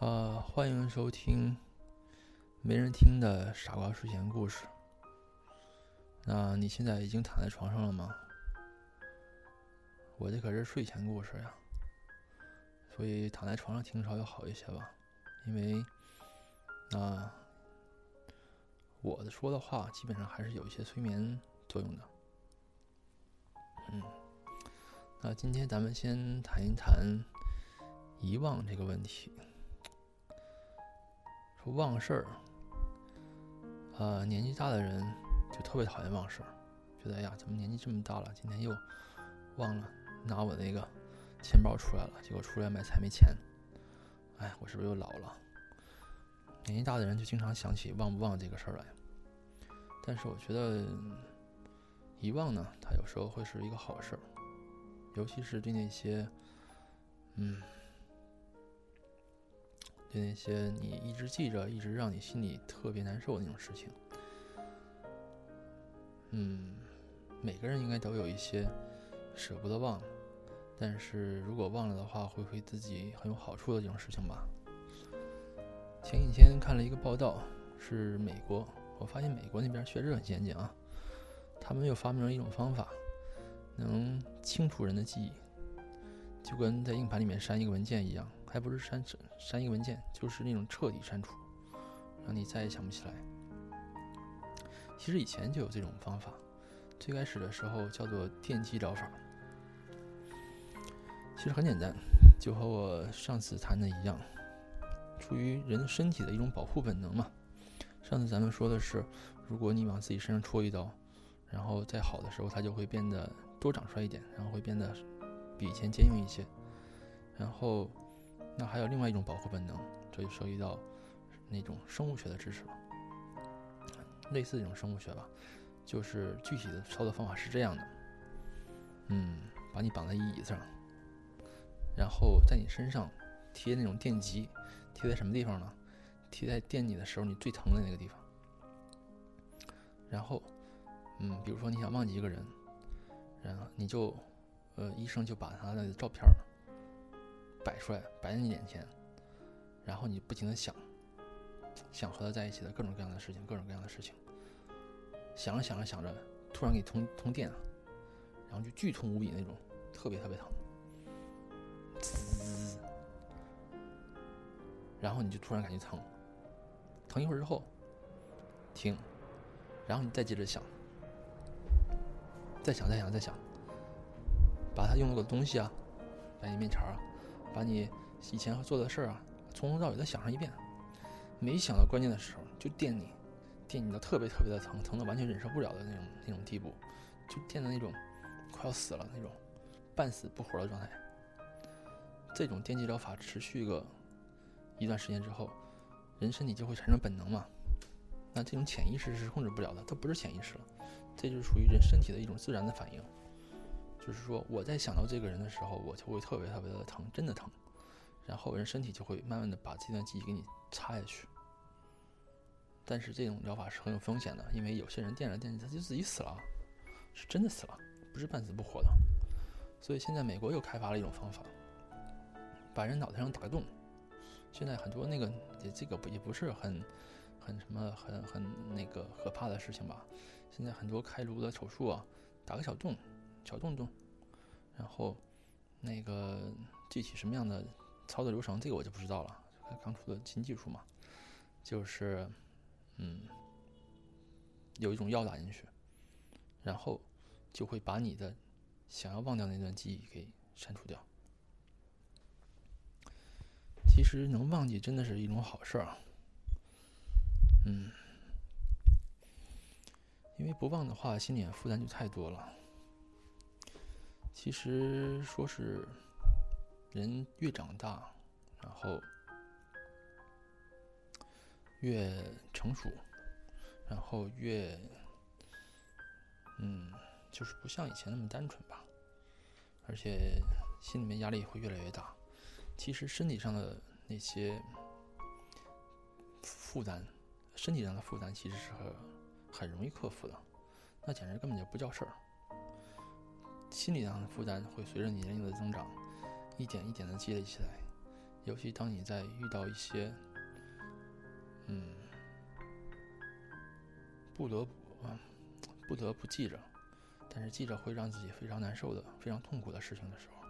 呃，欢迎收听没人听的傻瓜睡前故事。那你现在已经躺在床上了吗？我这可是睡前故事呀，所以躺在床上听稍微好一些吧。因为，啊，我的说的话基本上还是有一些催眠作用的。嗯，那今天咱们先谈一谈遗忘这个问题。忘事儿，呃，年纪大的人就特别讨厌忘事儿，觉得哎呀，怎么年纪这么大了，今天又忘了拿我那个钱包出来了，结果出来买菜没钱，哎，我是不是又老了？年纪大的人就经常想起忘不忘这个事儿来。但是我觉得遗忘呢，它有时候会是一个好事儿，尤其是对那些，嗯。对那些你一直记着、一直让你心里特别难受的那种事情，嗯，每个人应该都有一些舍不得忘，但是如果忘了的话，会对自己很有好处的这种事情吧。前几天看了一个报道，是美国，我发现美国那边确实很先进啊，他们又发明了一种方法，能清除人的记忆，就跟在硬盘里面删一个文件一样。还不是删删一个文件，就是那种彻底删除，让你再也想不起来。其实以前就有这种方法，最开始的时候叫做电击疗法。其实很简单，就和我上次谈的一样，出于人身体的一种保护本能嘛。上次咱们说的是，如果你往自己身上戳一刀，然后再好的时候，它就会变得多长出来一点，然后会变得比以前坚硬一些，然后。那还有另外一种保护本能，这就涉及到那种生物学的知识了。类似这种生物学吧，就是具体的操作方法是这样的：嗯，把你绑在椅子上，然后在你身上贴那种电极，贴在什么地方呢？贴在电你的时候你最疼的那个地方。然后，嗯，比如说你想忘记一个人，然后你就，呃，医生就把他的照片儿。摆出来，摆在你眼前，然后你不停的想，想和他在一起的各种各样的事情，各种各样的事情，想着想着想着，突然给通通电了，然后就剧痛无比那种，特别特别疼，滋，然后你就突然感觉疼，疼一会儿之后，停，然后你再接着想，再想再想再想，把他用过的东西啊，摆你面前啊。把你以前做的事儿啊，从头到尾再想上一遍，没想到关键的时候就电你，电你到特别特别的疼，疼的完全忍受不了的那种那种地步，就电的那种快要死了那种，半死不活的状态。这种电击疗法持续个一段时间之后，人身体就会产生本能嘛，那这种潜意识是控制不了的，它不是潜意识了，这就是属于人身体的一种自然的反应。就是说，我在想到这个人的时候，我就会特别特别的疼，真的疼。然后人身体就会慢慢的把这段记忆给你插下去。但是这种疗法是很有风险的，因为有些人电着电着他就自己死了，是真的死了，不是半死不活的。所以现在美国又开发了一种方法，把人脑袋上打个洞。现在很多那个这这个不也不是很很什么很很那个可怕的事情吧？现在很多开颅的手术啊，打个小洞。小洞洞，然后那个具体什么样的操作流程，这个我就不知道了。刚出的新技术嘛，就是嗯，有一种药打进去，然后就会把你的想要忘掉那段记忆给删除掉。其实能忘记真的是一种好事儿啊，嗯，因为不忘的话，心里负担就太多了。其实说是人越长大，然后越成熟，然后越嗯，就是不像以前那么单纯吧，而且心里面压力会越来越大。其实身体上的那些负担，身体上的负担其实是很容易克服的，那简直根本就不叫事儿。心理上的负担会随着年龄的增长，一点一点的积累起来，尤其当你在遇到一些，嗯，不得不，不得不记着，但是记着会让自己非常难受的、非常痛苦的事情的时候，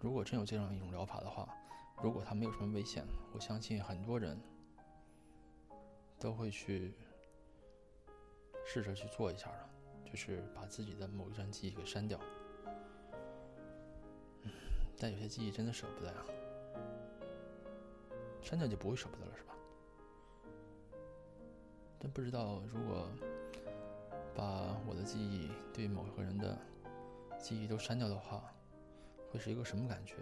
如果真有这样一种疗法的话，如果它没有什么危险，我相信很多人都会去试着去做一下的，就是把自己的某一段记忆给删掉。但有些记忆真的舍不得呀，删掉就不会舍不得了，是吧？真不知道如果把我的记忆对某一个人的记忆都删掉的话，会是一个什么感觉？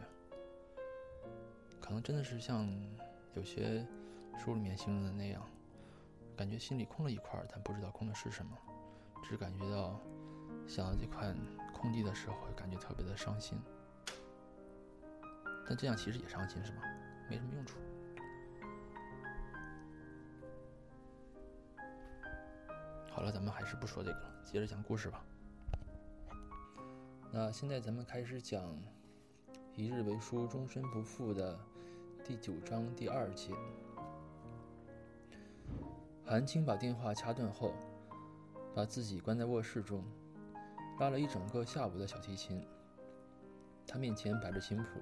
可能真的是像有些书里面形容的那样，感觉心里空了一块，但不知道空的是什么，只感觉到想到这块空地的时候，感觉特别的伤心。但这样其实也伤心，是吧？没什么用处。好了，咱们还是不说这个了，接着讲故事吧。那现在咱们开始讲“一日为书，终身不负”的第九章第二节。韩青把电话掐断后，把自己关在卧室中，拉了一整个下午的小提琴。他面前摆着琴谱。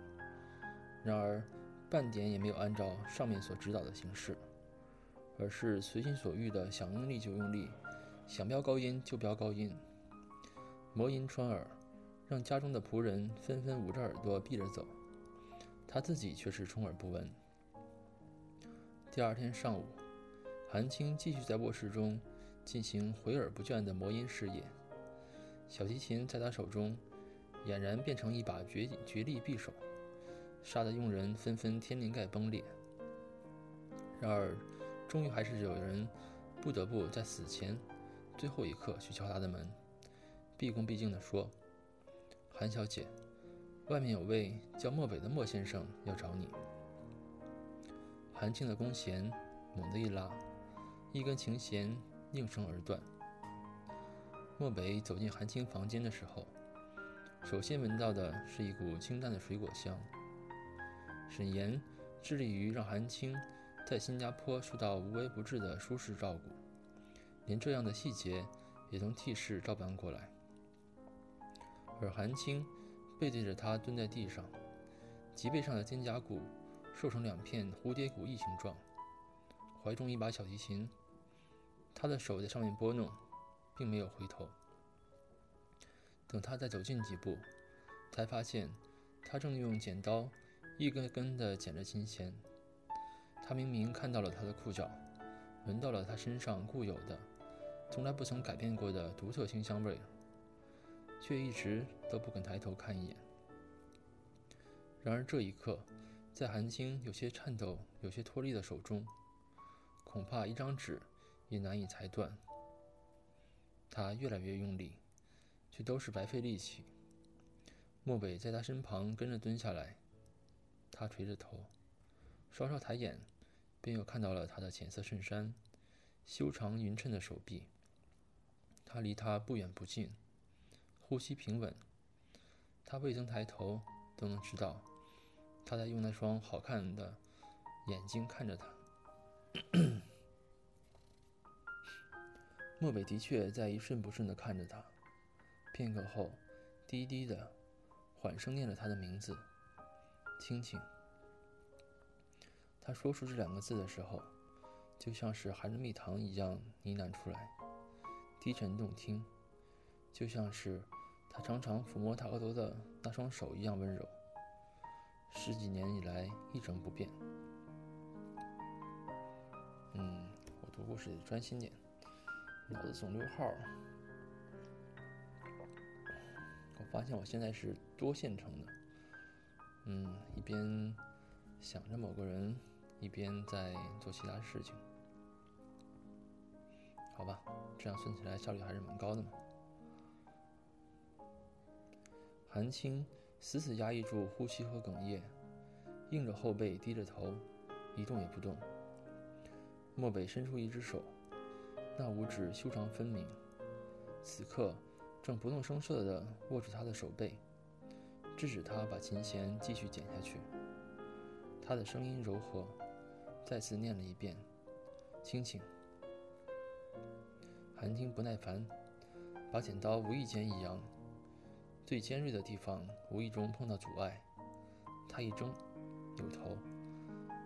然而，半点也没有按照上面所指导的形式，而是随心所欲的想用力就用力，想飙高音就飙高音。魔音穿耳，让家中的仆人纷纷捂着耳朵闭着走，他自己却是充耳不闻。第二天上午，韩青继续在卧室中进行回而不倦的魔音事业，小提琴在他手中俨然变成一把绝绝力匕首。杀得佣人纷纷天灵盖崩裂。然而，终于还是有人不得不在死前最后一刻去敲他的门，毕恭毕敬地说：“韩小姐，外面有位叫漠北的莫先生要找你。”韩青的弓弦猛地一拉，一根琴弦应声而断。漠北走进韩青房间的时候，首先闻到的是一股清淡的水果香。沈岩致力于让韩青在新加坡受到无微不至的舒适照顾，连这样的细节也从替室照搬过来。而韩青背对着他蹲在地上，脊背上的肩胛骨瘦成两片蝴蝶骨翼形状，怀中一把小提琴，他的手在上面拨弄，并没有回头。等他再走近几步，才发现他正用剪刀。一根根地剪着琴弦，他明明看到了他的裤脚，闻到了他身上固有的、从来不曾改变过的独特清香味，却一直都不肯抬头看一眼。然而这一刻，在韩青有些颤抖、有些脱力的手中，恐怕一张纸也难以裁断。他越来越用力，却都是白费力气。漠北在他身旁跟着蹲下来。他垂着头，稍稍抬眼，便又看到了他的浅色衬衫，修长匀称的手臂。他离他不远不近，呼吸平稳。他未曾抬头，都能知道他在用那双好看的眼睛看着他。漠北的确在一瞬不瞬地看着他，片刻后，低低的缓声念了他的名字。青青。他说出这两个字的时候，就像是含着蜜糖一样呢喃出来，低沉动听，就像是他常常抚摸他额头的那双手一样温柔。十几年以来一成不变。嗯，我读故事专心点，脑子总溜号。我发现我现在是多线程的。嗯，一边想着某个人，一边在做其他事情，好吧，这样算起来效率还是蛮高的嘛。韩青死死压抑住呼吸和哽咽，硬着后背低着头，一动也不动。漠北伸出一只手，那五指修长分明，此刻正不动声色地握住他的手背。制止他把琴弦继续剪下去。他的声音柔和，再次念了一遍：“清醒。”韩青不耐烦，把剪刀无意间一扬，最尖锐的地方无意中碰到阻碍，他一怔，扭头，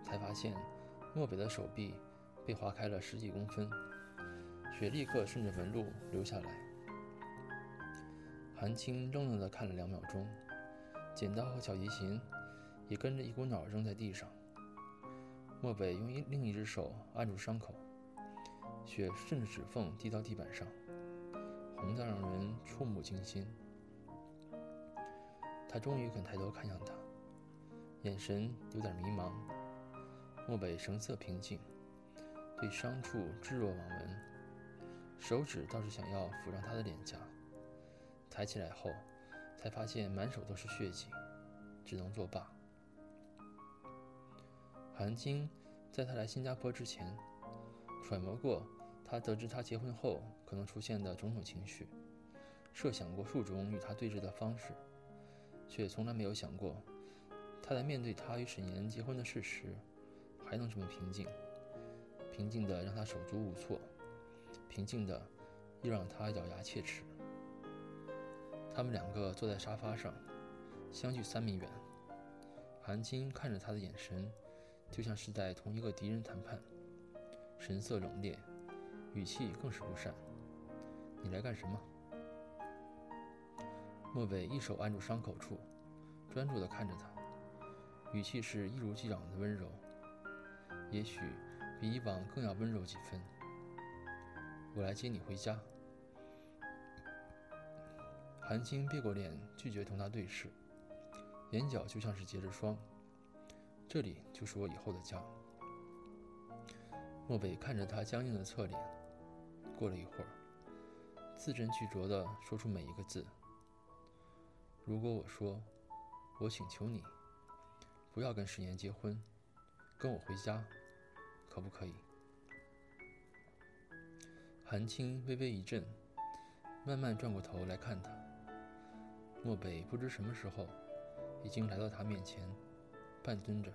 才发现漠北的手臂被划开了十几公分，血立刻顺着纹路流下来。韩青愣愣地看了两秒钟，剪刀和小提琴也跟着一股脑扔在地上。漠北用一另一只手按住伤口，血顺着指缝滴到地板上，红得让人触目惊心。他终于肯抬头看向他，眼神有点迷茫。漠北神色平静，对伤处置若罔闻，手指倒是想要抚上他的脸颊。抬起来后，才发现满手都是血迹，只能作罢。韩青在他来新加坡之前，揣摩过他得知他结婚后可能出现的种种情绪，设想过数种与他对峙的方式，却从来没有想过，他在面对他与沈岩结婚的事实，还能这么平静，平静的让他手足无措，平静的又让他咬牙切齿。他们两个坐在沙发上，相距三米远。韩青看着他的眼神，就像是在同一个敌人谈判，神色冷冽，语气更是不善。你来干什么？莫北一手按住伤口处，专注地看着他，语气是一如既往的温柔，也许比以往更要温柔几分。我来接你回家。韩青别过脸，拒绝同他对视，眼角就像是结着霜。这里就是我以后的家。漠北看着他僵硬的侧脸，过了一会儿，字斟句酌地说出每一个字：“如果我说，我请求你，不要跟石岩结婚，跟我回家，可不可以？”韩青微微一震，慢慢转过头来看他。漠北不知什么时候，已经来到他面前，半蹲着，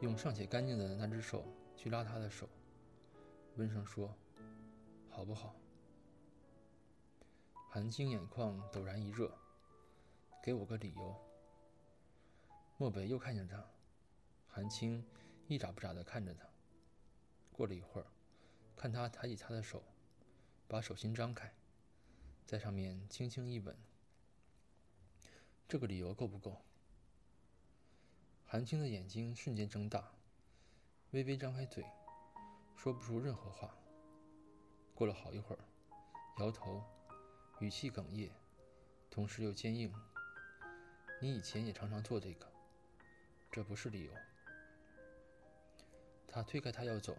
用尚且干净的那只手去拉他的手，温声说：“好不好？”韩青眼眶陡然一热，给我个理由。漠北又看向他，韩青一眨不眨的看着他。过了一会儿，看他抬起他的手，把手心张开，在上面轻轻一吻。这个理由够不够？韩青的眼睛瞬间睁大，微微张开嘴，说不出任何话。过了好一会儿，摇头，语气哽咽，同时又坚硬：“你以前也常常做这个，这不是理由。”他推开他要走，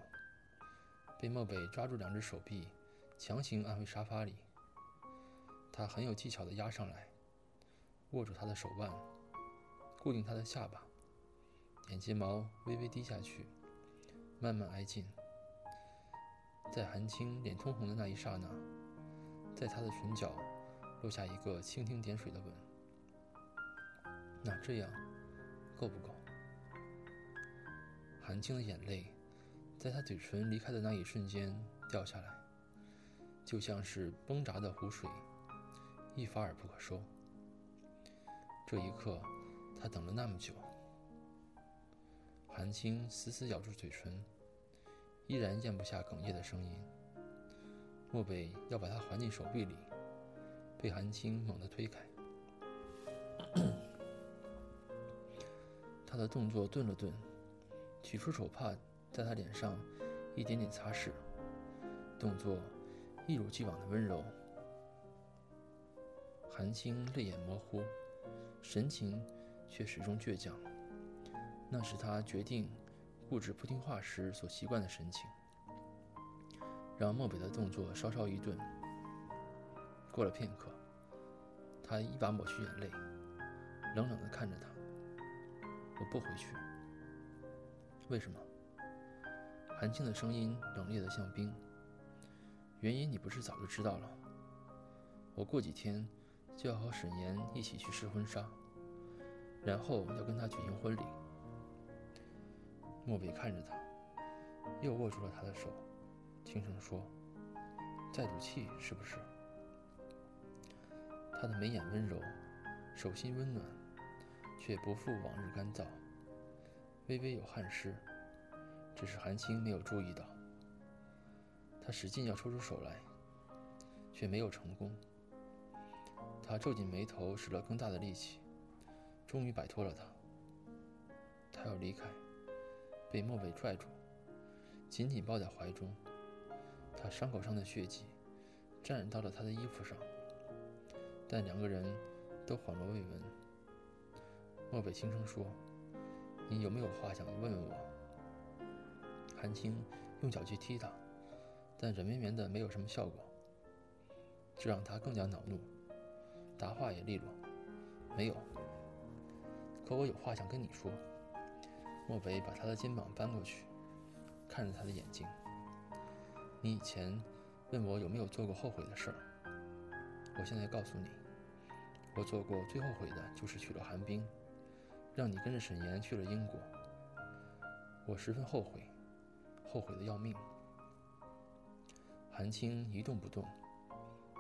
被莫北抓住两只手臂，强行按回沙发里。他很有技巧的压上来。握住他的手腕，固定他的下巴，眼睫毛微微低下去，慢慢挨近。在韩青脸通红的那一刹那，在他的唇角落下一个蜻蜓点水的吻。那这样够不够？韩青的眼泪在他嘴唇离开的那一瞬间掉下来，就像是崩闸的湖水，一发而不可收。这一刻，他等了那么久。韩青死死咬住嘴唇，依然咽不下哽咽的声音。漠北要把他环进手臂里，被韩青猛地推开。他的动作顿了顿，取出手帕在他脸上一点点擦拭，动作一如既往的温柔。韩青泪眼模糊。神情却始终倔强，那是他决定固执不听话时所习惯的神情。让漠北的动作稍稍一顿。过了片刻，他一把抹去眼泪，冷冷地看着他：“我不回去。为什么？”韩青的声音冷冽得像冰。原因你不是早就知道了？我过几天。就要和沈岩一起去试婚纱。然后要跟他举行婚礼。莫北看着他，又握住了他的手，轻声说：“在赌气是不是？”他的眉眼温柔，手心温暖，却不复往日干燥，微微有汗湿。只是韩青没有注意到，他使劲要抽出手来，却没有成功。他皱紧眉头，使了更大的力气，终于摆脱了他。他要离开，被莫北拽住，紧紧抱在怀中。他伤口上的血迹沾染到了他的衣服上。但两个人都恍若未闻。莫北轻声说：“你有没有话想问问我？”韩青用脚去踢他，但软绵绵的没有什么效果，这让他更加恼怒，答话也利落：“没有。”可我有话想跟你说。莫北把他的肩膀搬过去，看着他的眼睛：“你以前问我有没有做过后悔的事儿。”我现在告诉你，我做过最后悔的就是娶了韩冰，让你跟着沈岩去了英国。我十分后悔，后悔的要命。韩青一动不动，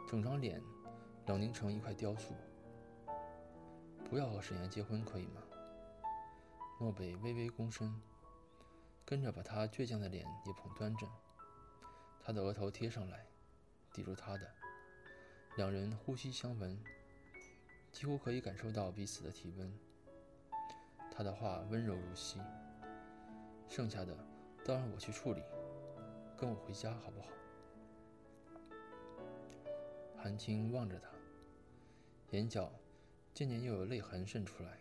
整张脸冷凝成一块雕塑。不要和沈岩结婚，可以吗？漠北微微躬身，跟着把他倔强的脸也捧端正，他的额头贴上来，抵住他的。两人呼吸相闻，几乎可以感受到彼此的体温。他的话温柔如昔。剩下的都让我去处理，跟我回家好不好？韩青望着他，眼角渐渐又有泪痕渗出来，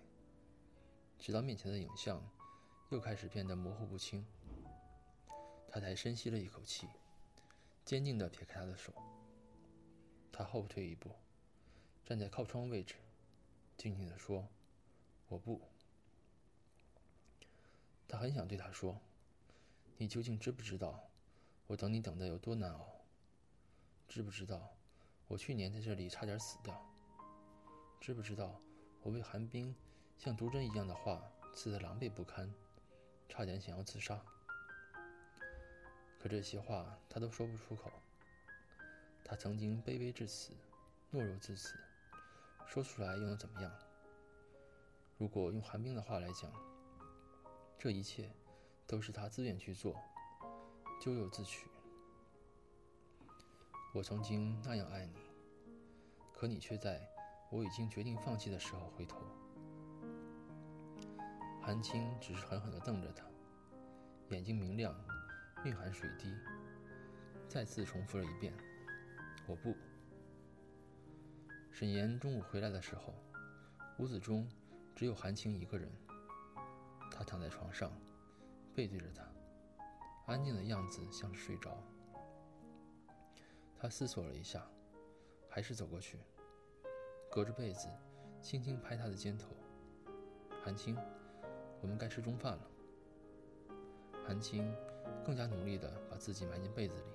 直到面前的影像又开始变得模糊不清。他才深吸了一口气，坚定地撇开他的手。他后退一步，站在靠窗位置，静静地说：“我不。”他很想对他说：“你究竟知不知道，我等你等的有多难熬？知不知道，我去年在这里差点死掉？知不知道，我为寒冰像毒针一样的话刺得狼狈不堪，差点想要自杀？可这些话他都说不出口。”他曾经卑微至此，懦弱至此，说出来又能怎么样？如果用寒冰的话来讲，这一切都是他自愿去做，咎由自取。我曾经那样爱你，可你却在我已经决定放弃的时候回头。韩青只是狠狠地瞪着他，眼睛明亮，蕴含水滴，再次重复了一遍。我不。沈岩中午回来的时候，屋子中只有韩青一个人。他躺在床上，背对着他，安静的样子像是睡着。他思索了一下，还是走过去，隔着被子，轻轻拍他的肩头。韩青，我们该吃中饭了。韩青更加努力地把自己埋进被子里。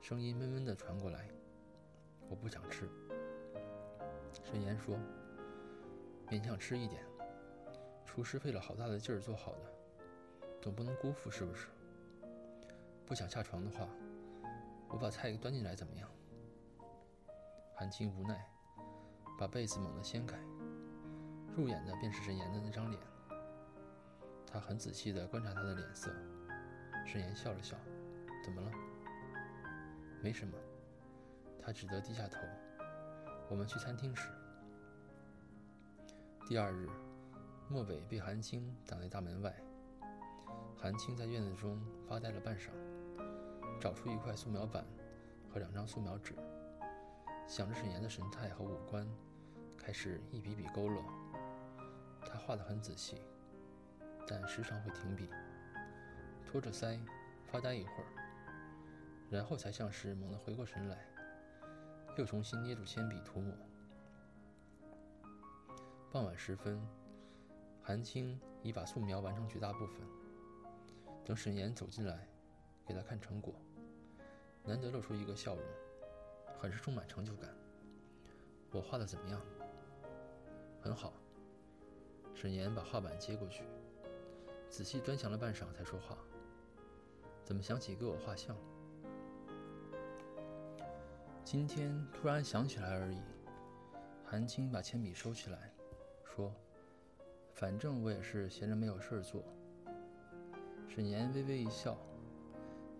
声音闷闷地传过来：“我不想吃。”沈岩说：“勉强吃一点，厨师费了好大的劲儿做好的，总不能辜负，是不是？不想下床的话，我把菜端进来怎么样？”韩青无奈，把被子猛地掀开，入眼的便是沈岩的那张脸。他很仔细地观察他的脸色。沈岩笑了笑：“怎么了？”没什么，他只得低下头。我们去餐厅时，第二日，莫北被韩青挡在大门外。韩青在院子中发呆了半晌，找出一块素描板和两张素描纸，想着沈岩的神态和五官，开始一笔笔勾勒。他画得很仔细，但时常会停笔，托着腮发呆一会儿。然后才像是猛地回过神来，又重新捏住铅笔涂抹。傍晚时分，韩青已把素描完成绝大部分。等沈岩走进来，给他看成果，难得露出一个笑容，很是充满成就感。我画的怎么样？很好。沈岩把画板接过去，仔细端详了半晌才说话：“怎么想起给我画像？今天突然想起来而已。”韩青把铅笔收起来，说：“反正我也是闲着没有事儿做。”沈岩微微一笑：“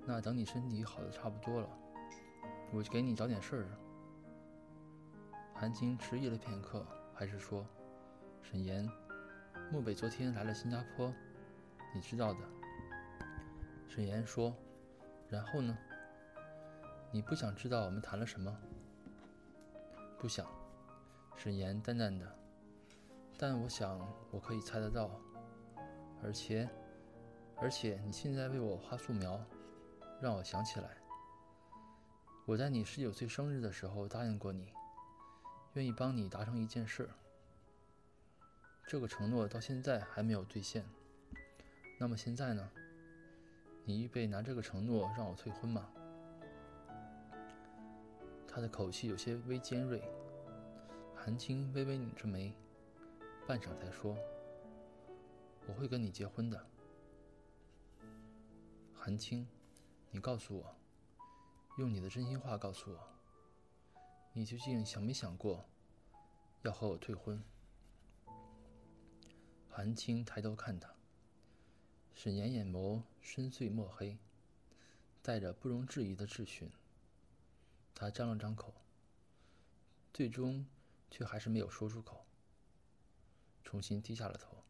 那等你身体好的差不多了，我就给你找点事儿。”韩青迟疑了片刻，还是说：“沈岩，漠北昨天来了新加坡，你知道的。”沈岩说：“然后呢？你不想知道我们谈了什么？”“不想。”沈岩淡淡的，但我想我可以猜得到，而且，而且你现在为我画素描，让我想起来，我在你十九岁生日的时候答应过你，愿意帮你达成一件事。这个承诺到现在还没有兑现，那么现在呢？你预备拿这个承诺让我退婚吗？他的口气有些微尖锐。韩青微微拧着眉，半晌才说：“我会跟你结婚的。”韩青，你告诉我，用你的真心话告诉我，你究竟想没想过要和我退婚？韩青抬头看他，沈岩眼眸深邃墨黑，带着不容置疑的质询。他张了张口，最终。却还是没有说出口，重新低下了头。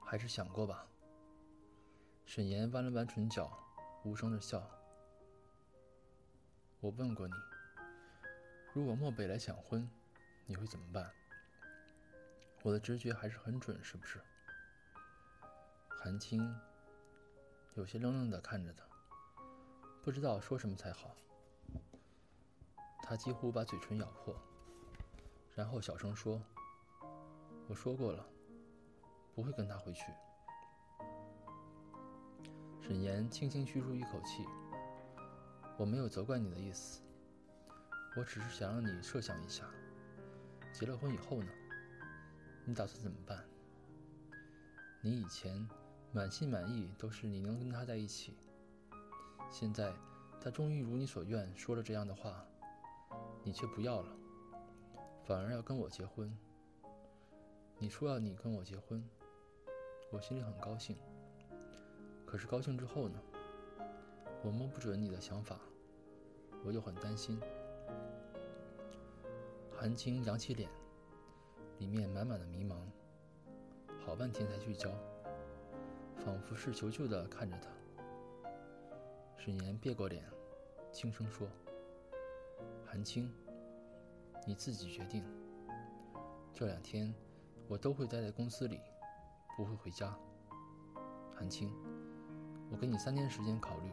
还是想过吧。沈岩弯了弯唇角，无声的笑。我问过你，如果漠北来抢婚，你会怎么办？我的直觉还是很准，是不是？韩青有些愣愣的看着他，不知道说什么才好。他几乎把嘴唇咬破。然后小声说：“我说过了，不会跟他回去。”沈岩轻轻吁出一口气：“我没有责怪你的意思，我只是想让你设想一下，结了婚以后呢，你打算怎么办？你以前满心满意都是你能跟他在一起，现在他终于如你所愿说了这样的话，你却不要了。”反而要跟我结婚。你说要你跟我结婚，我心里很高兴。可是高兴之后呢？我摸不准你的想法，我又很担心。韩青扬起脸，里面满满的迷茫，好半天才聚焦，仿佛是求救的看着他。沈岩别过脸，轻声说：“韩青。”你自己决定。这两天我都会待在公司里，不会回家。韩青，我给你三天时间考虑。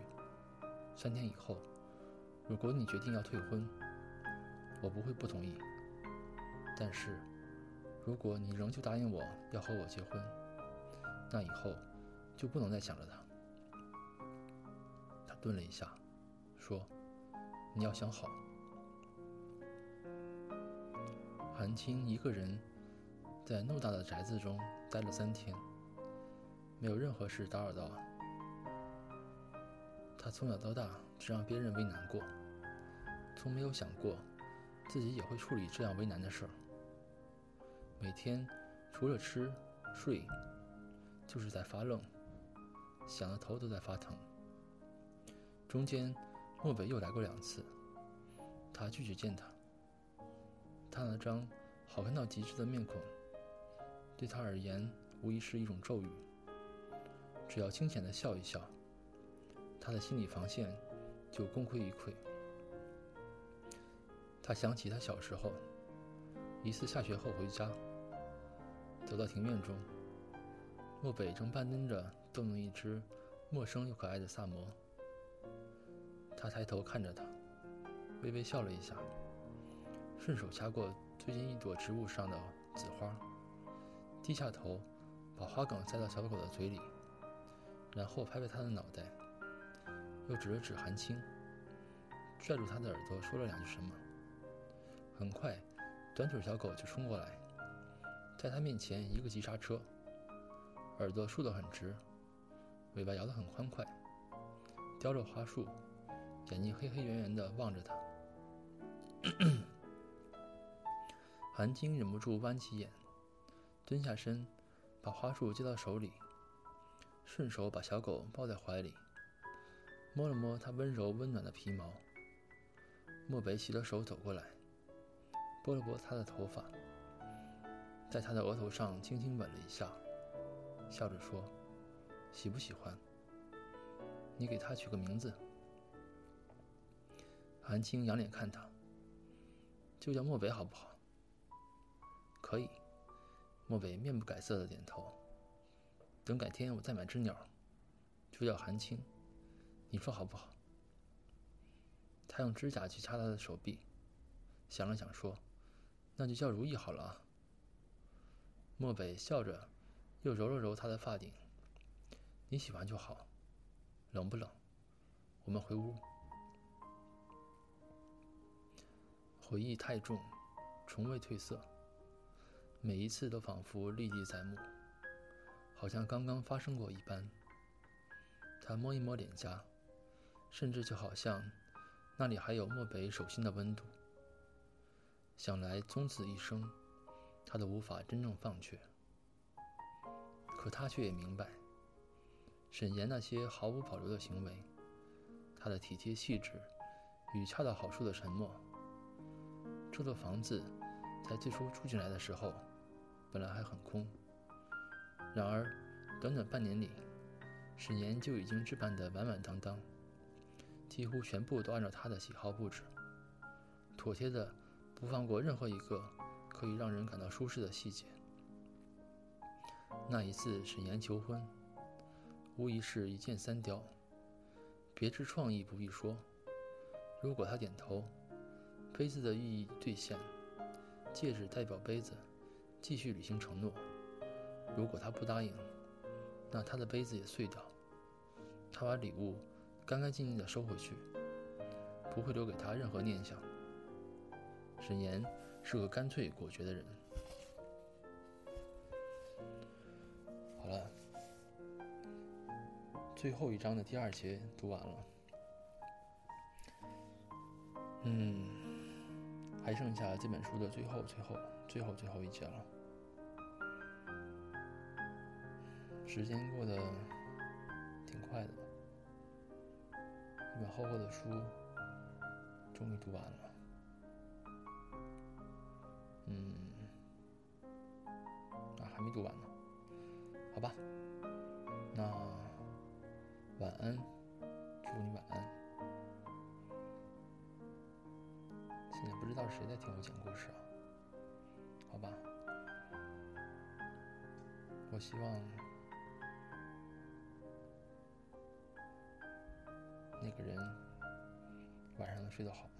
三天以后，如果你决定要退婚，我不会不同意。但是，如果你仍旧答应我要和我结婚，那以后就不能再想着他。他顿了一下，说：“你要想好。”韩青一个人在偌大的宅子中待了三天，没有任何事打扰到。他从小到大只让别人为难过，从没有想过自己也会处理这样为难的事儿。每天除了吃睡，就是在发愣，想的头都在发疼。中间莫北又来过两次，他拒绝见他。他那张好看到极致的面孔，对他而言无疑是一种咒语。只要清浅的笑一笑，他的心理防线就功亏一篑。他想起他小时候，一次下学后回家，走到庭院中，漠北正半蹲着逗弄一只陌生又可爱的萨摩。他抬头看着他，微微笑了一下。顺手掐过最近一朵植物上的紫花，低下头，把花梗塞到小狗的嘴里，然后拍拍它的脑袋，又指了指韩青，拽住他的耳朵说了两句什么。很快，短腿小狗就冲过来，在他面前一个急刹车，耳朵竖得很直，尾巴摇得很欢快，叼着花束，眼睛黑黑圆圆的望着他。韩青忍不住弯起眼，蹲下身，把花束接到手里，顺手把小狗抱在怀里，摸了摸它温柔温暖的皮毛。漠北洗了手走过来，拨了拨他的头发，在他的额头上轻轻吻了一下，笑着说：“喜不喜欢？你给他取个名字。”韩青仰脸看他，就叫漠北好不好？可以。漠北面不改色的点头。等改天我再买只鸟，就叫韩青，你说好不好？他用指甲去掐他的手臂，想了想说：“那就叫如意好了啊。”漠北笑着，又揉了揉他的发顶：“你喜欢就好。冷不冷？我们回屋。”回忆太重，从未褪色，每一次都仿佛历历在目，好像刚刚发生过一般。他摸一摸脸颊，甚至就好像……那里还有漠北手心的温度。想来从此一生，他都无法真正放却。可他却也明白，沈岩那些毫无保留的行为，他的体贴细致与恰到好处的沉默。这座房子在最初住进来的时候，本来还很空。然而，短短半年里，沈岩就已经置办得满满当当。几乎全部都按照他的喜好布置，妥帖的不放过任何一个可以让人感到舒适的细节。那一次沈岩求婚，无疑是一箭三雕，别致创意不必说。如果他点头，杯子的寓意兑现，戒指代表杯子继续履行承诺；如果他不答应，那他的杯子也碎掉。他把礼物。干干净净的收回去，不会留给他任何念想。沈岩是个干脆果决的人。好了，最后一章的第二节读完了，嗯，还剩下这本书的最后、最后、最后、最后一节了。时间过得挺快的。厚厚的书，终于读完了。嗯，啊，还没读完呢。好吧，那晚安，祝你晚安。现在不知道谁在听我讲故事啊？好吧，我希望。那个人晚上能睡得好。